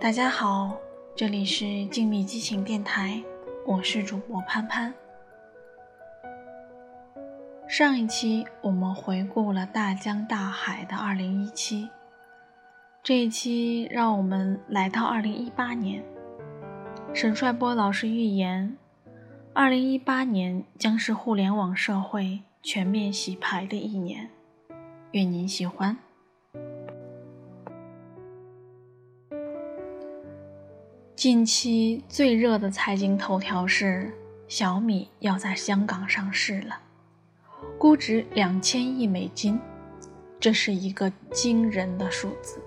大家好，这里是静谧激情电台，我是主播潘潘。上一期我们回顾了大江大海的二零一七，这一期让我们来到二零一八年。沈帅波老师预言，二零一八年将是互联网社会全面洗牌的一年，愿您喜欢。近期最热的财经头条是小米要在香港上市了，估值两千亿美金，这是一个惊人的数字。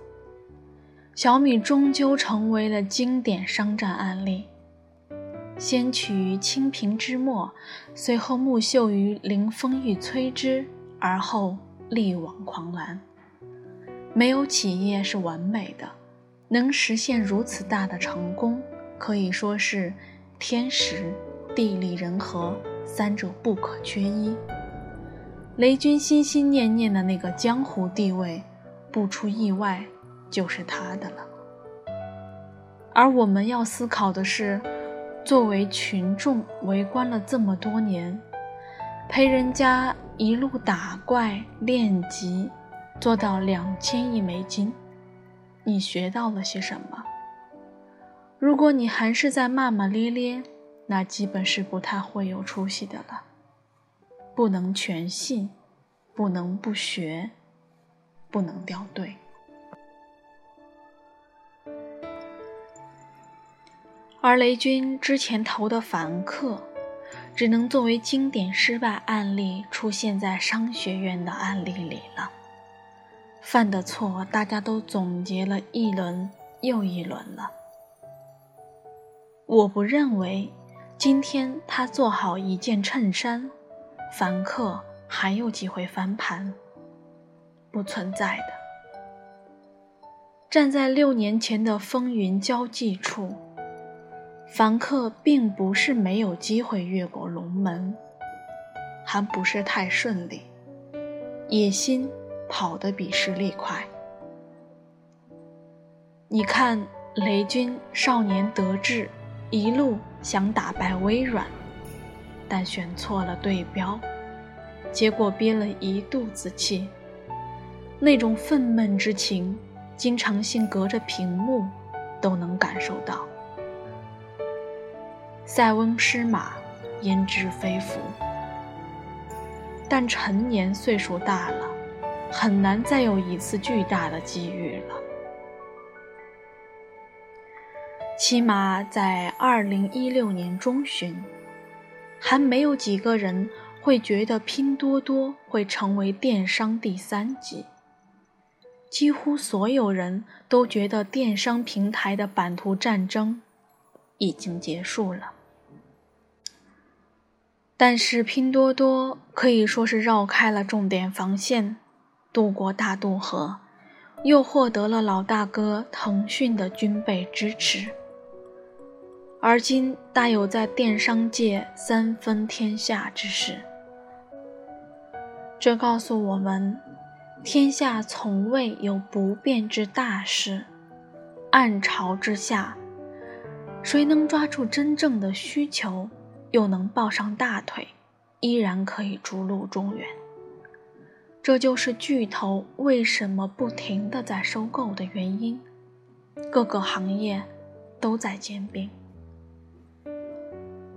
小米终究成为了经典商战案例，先取于清平之末，随后木秀于林风欲摧之，而后力挽狂澜。没有企业是完美的。能实现如此大的成功，可以说是天时、地利、人和三者不可缺一。雷军心心念念的那个江湖地位，不出意外就是他的了。而我们要思考的是，作为群众围观了这么多年，陪人家一路打怪练级，做到两千亿美金。你学到了些什么？如果你还是在骂骂咧咧，那基本是不太会有出息的了。不能全信，不能不学，不能掉队。而雷军之前投的凡客，只能作为经典失败案例出现在商学院的案例里了。犯的错，大家都总结了一轮又一轮了。我不认为今天他做好一件衬衫，凡客还有机会翻盘，不存在的。站在六年前的风云交际处，凡客并不是没有机会越过龙门，还不是太顺利，野心。跑得比实力快。你看，雷军少年得志，一路想打败微软，但选错了对标，结果憋了一肚子气。那种愤懑之情，经常性隔着屏幕都能感受到。塞翁失马，焉知非福？但陈年岁数大了。很难再有一次巨大的机遇了。起码在二零一六年中旬，还没有几个人会觉得拼多多会成为电商第三极。几乎所有人都觉得电商平台的版图战争已经结束了。但是拼多多可以说是绕开了重点防线。渡过大渡河，又获得了老大哥腾讯的军备支持，而今大有在电商界三分天下之势。这告诉我们，天下从未有不变之大事。暗潮之下，谁能抓住真正的需求，又能抱上大腿，依然可以逐鹿中原。这就是巨头为什么不停的在收购的原因，各个行业都在兼并。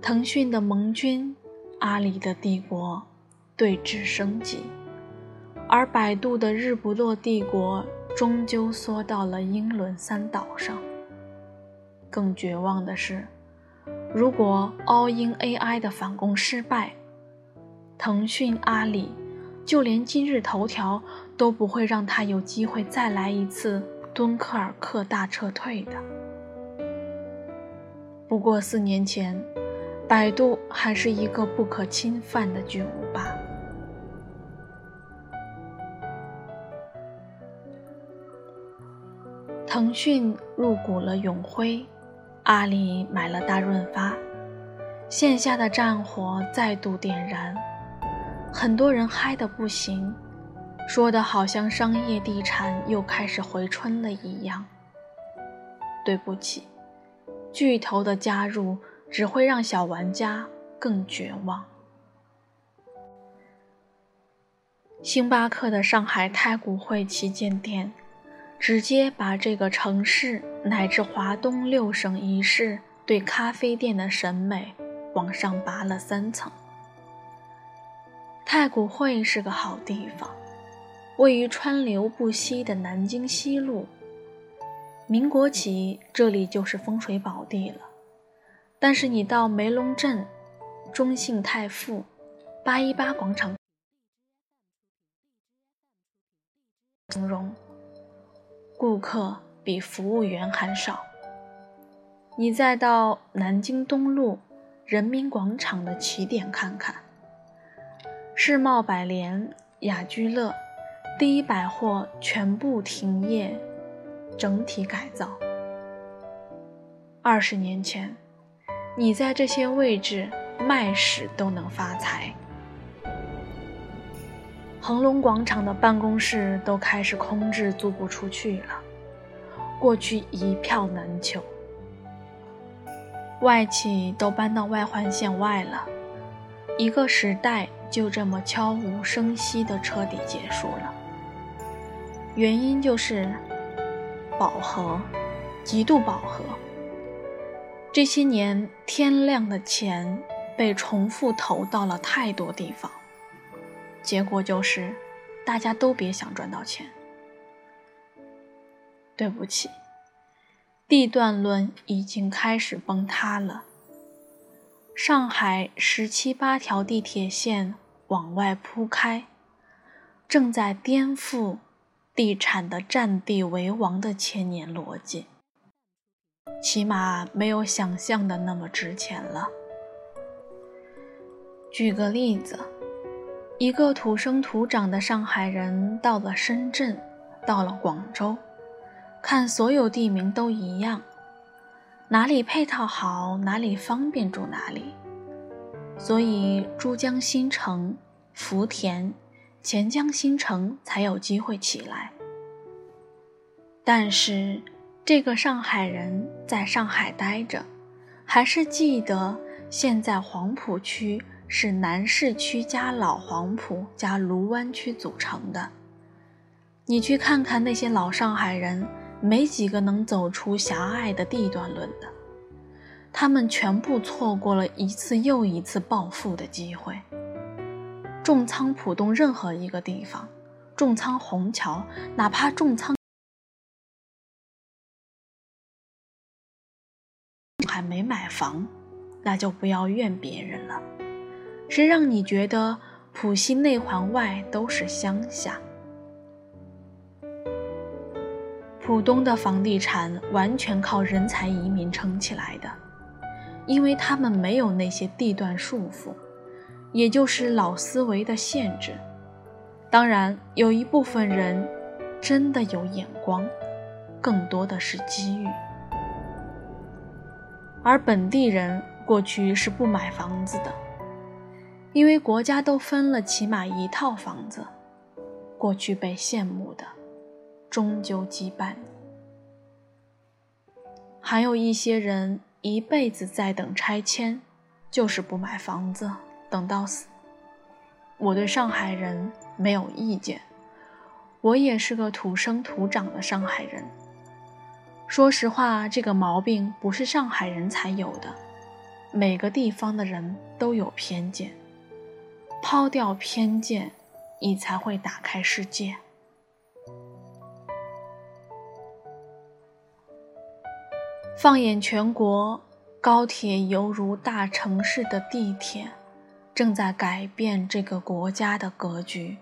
腾讯的盟军，阿里的帝国对峙升级，而百度的日不落帝国终究缩到了英伦三岛上。更绝望的是，如果 All in AI 的反攻失败，腾讯、阿里。就连今日头条都不会让他有机会再来一次敦刻尔克大撤退的。不过四年前，百度还是一个不可侵犯的巨无霸。腾讯入股了永辉，阿里买了大润发，线下的战火再度点燃。很多人嗨得不行，说的好像商业地产又开始回春了一样。对不起，巨头的加入只会让小玩家更绝望。星巴克的上海太古汇旗舰店，直接把这个城市乃至华东六省一市对咖啡店的审美往上拔了三层。太古汇是个好地方，位于川流不息的南京西路。民国起，这里就是风水宝地了。但是你到梅龙镇、中信泰富、八一八广场，形容顾客比服务员还少。你再到南京东路人民广场的起点看看。世贸百联、雅居乐、第一百货全部停业，整体改造。二十年前，你在这些位置卖屎都能发财。恒隆广场的办公室都开始空置，租不出去了。过去一票难求，外企都搬到外环线外了。一个时代。就这么悄无声息地彻底结束了。原因就是饱和，极度饱和。这些年，天量的钱被重复投到了太多地方，结果就是大家都别想赚到钱。对不起，地段论已经开始崩塌了。上海十七八条地铁线往外铺开，正在颠覆地产的占地为王的千年逻辑。起码没有想象的那么值钱了。举个例子，一个土生土长的上海人到了深圳，到了广州，看所有地名都一样。哪里配套好，哪里方便住哪里。所以珠江新城、福田、钱江新城才有机会起来。但是这个上海人在上海待着，还是记得现在黄浦区是南市区加老黄浦加卢湾区组成的。你去看看那些老上海人。没几个能走出狭隘的地段论的，他们全部错过了一次又一次暴富的机会。重仓浦东任何一个地方，重仓虹桥，哪怕重仓还没买房，那就不要怨别人了。谁让你觉得浦西内环外都是乡下？浦东的房地产完全靠人才移民撑起来的，因为他们没有那些地段束缚，也就是老思维的限制。当然，有一部分人真的有眼光，更多的是机遇。而本地人过去是不买房子的，因为国家都分了起码一套房子，过去被羡慕的。终究羁绊你。还有一些人一辈子在等拆迁，就是不买房子，等到死。我对上海人没有意见，我也是个土生土长的上海人。说实话，这个毛病不是上海人才有的，每个地方的人都有偏见。抛掉偏见，你才会打开世界。放眼全国，高铁犹如大城市的地铁，正在改变这个国家的格局。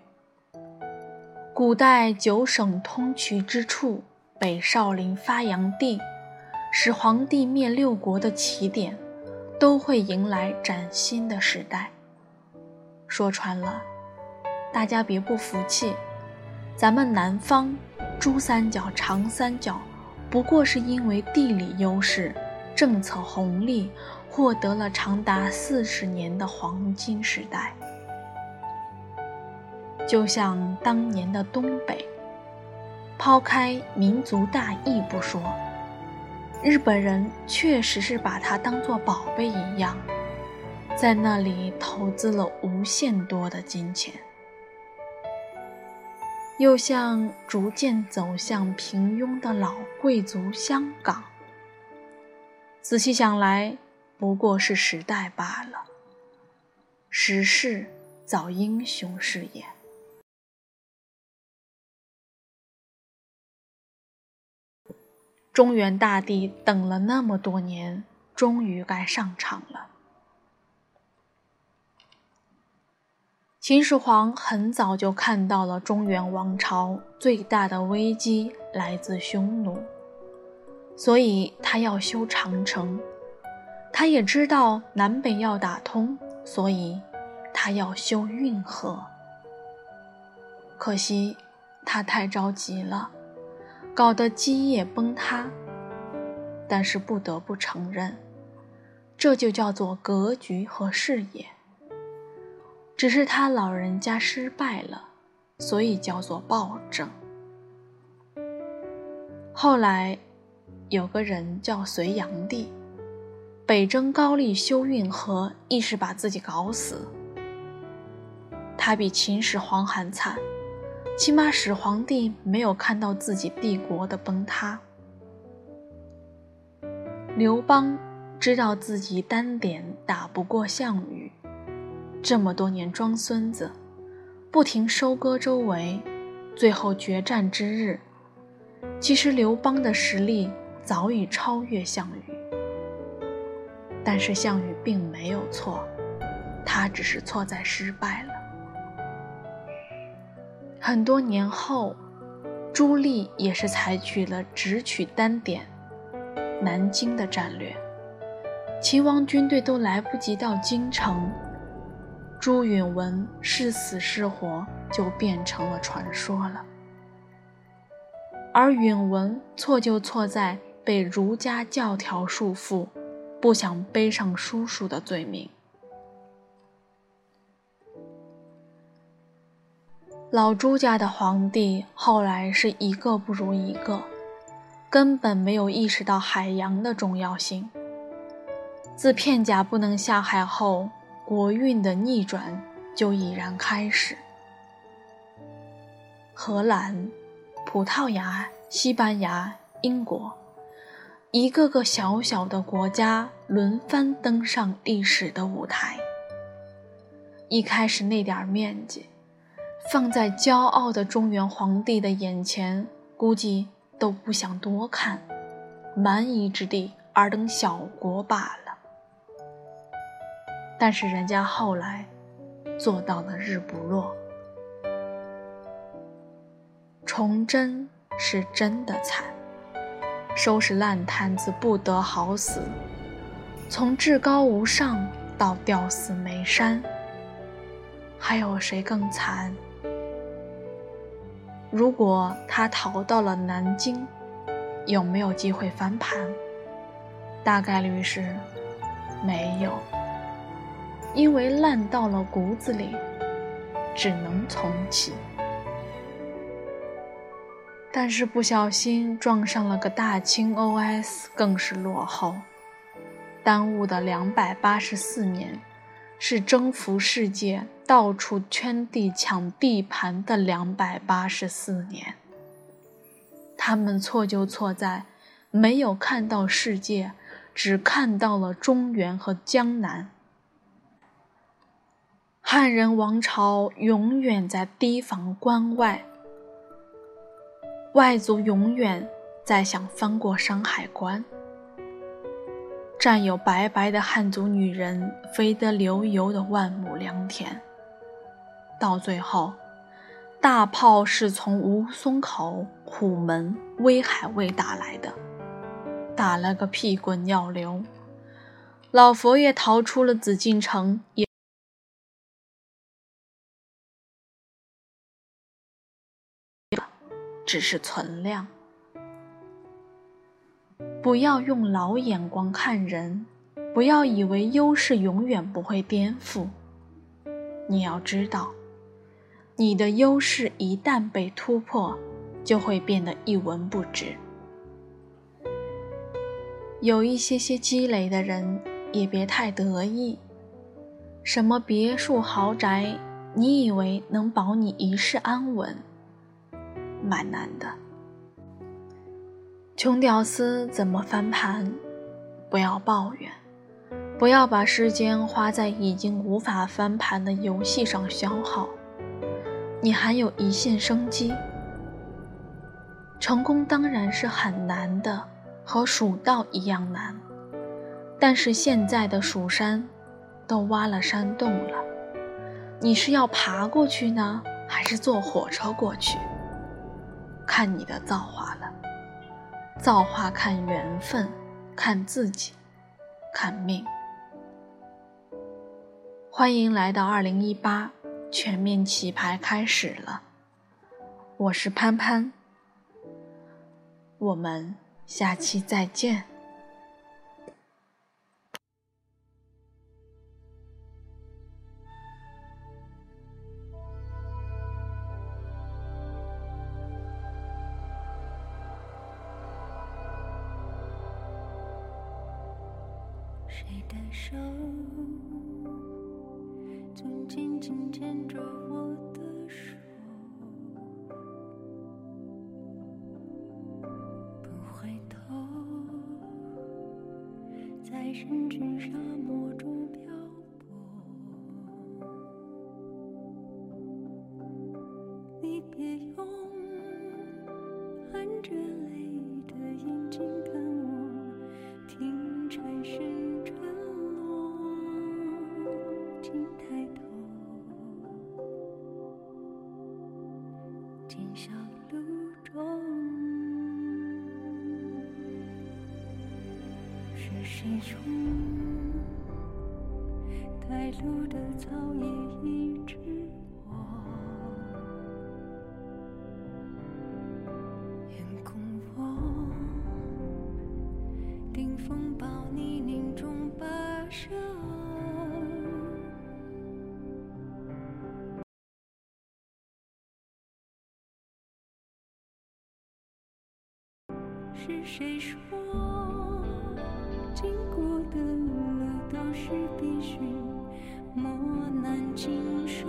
古代九省通衢之处，北少林发扬地，使皇帝灭六国的起点，都会迎来崭新的时代。说穿了，大家别不服气，咱们南方，珠三角、长三角。不过是因为地理优势、政策红利，获得了长达四十年的黄金时代。就像当年的东北，抛开民族大义不说，日本人确实是把它当作宝贝一样，在那里投资了无限多的金钱。又像逐渐走向平庸的老贵族香港，仔细想来，不过是时代罢了。时势造英雄是也。中原大地等了那么多年，终于该上场了。秦始皇很早就看到了中原王朝最大的危机来自匈奴，所以他要修长城。他也知道南北要打通，所以他要修运河。可惜他太着急了，搞得基业崩塌。但是不得不承认，这就叫做格局和视野。只是他老人家失败了，所以叫做暴政。后来，有个人叫隋炀帝，北征高丽修运河，亦是把自己搞死。他比秦始皇还惨，起码始皇帝没有看到自己帝国的崩塌。刘邦知道自己单点打不过项羽。这么多年装孙子，不停收割周围，最后决战之日，其实刘邦的实力早已超越项羽。但是项羽并没有错，他只是错在失败了。很多年后，朱棣也是采取了直取单点南京的战略，秦王军队都来不及到京城。朱允文是死是活，就变成了传说了。而允文错就错在被儒家教条束缚，不想背上叔叔的罪名。老朱家的皇帝后来是一个不如一个，根本没有意识到海洋的重要性。自片甲不能下海后。国运的逆转就已然开始。荷兰、葡萄牙、西班牙、英国，一个个小小的国家轮番登上历史的舞台。一开始那点面积，放在骄傲的中原皇帝的眼前，估计都不想多看，蛮夷之地，尔等小国罢了。但是人家后来做到了日不落。崇祯是真的惨，收拾烂摊子不得好死，从至高无上到吊死煤山，还有谁更惨？如果他逃到了南京，有没有机会翻盘？大概率是没有。因为烂到了骨子里，只能重启。但是不小心撞上了个大清 OS，更是落后。耽误的两百八十四年，是征服世界、到处圈地抢地盘的两百八十四年。他们错就错在没有看到世界，只看到了中原和江南。汉人王朝永远在提防关外，外族永远在想翻过山海关。占有白白的汉族女人肥得流油的万亩良田，到最后，大炮是从吴淞口、虎门、威海卫打来的，打了个屁滚尿流。老佛爷逃出了紫禁城，也。只是存量，不要用老眼光看人，不要以为优势永远不会颠覆。你要知道，你的优势一旦被突破，就会变得一文不值。有一些些积累的人，也别太得意。什么别墅豪宅，你以为能保你一世安稳？蛮难的。穷屌丝怎么翻盘？不要抱怨，不要把时间花在已经无法翻盘的游戏上消耗。你还有一线生机。成功当然是很难的。和蜀道一样难，但是现在的蜀山都挖了山洞了，你是要爬过去呢，还是坐火车过去？看你的造化了。造化看缘分，看自己，看命。欢迎来到二零一八，全面起牌开始了。我是潘潘，我们。下期再见。在深沉沙漠中。是谁说？经过的路都是必须磨难经受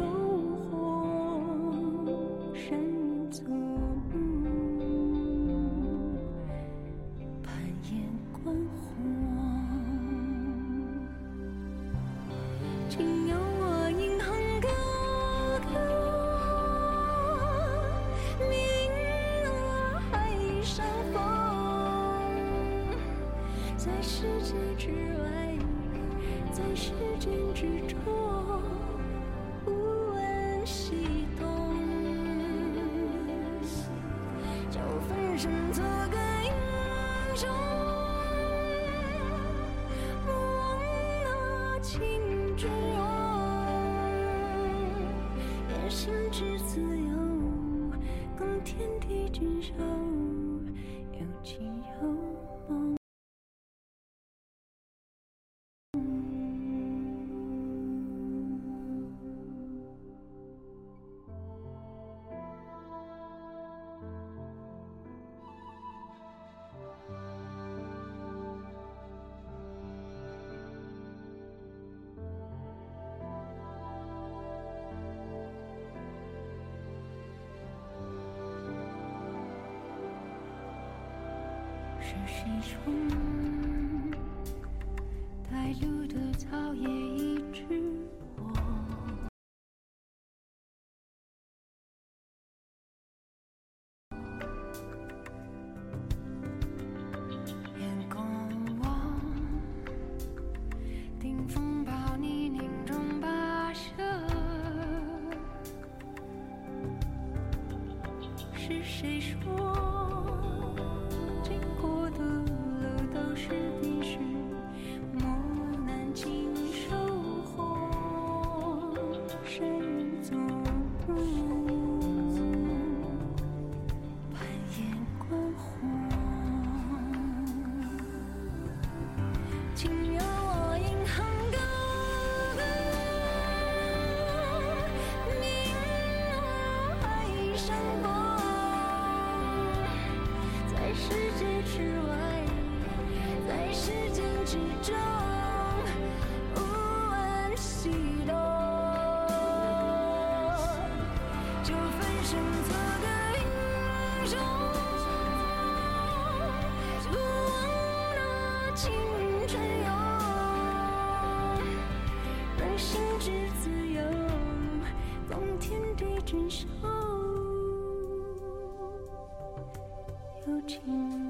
谁冲带路的草叶一直过？眼光望，顶风暴泥泞中跋涉，是谁说？今如今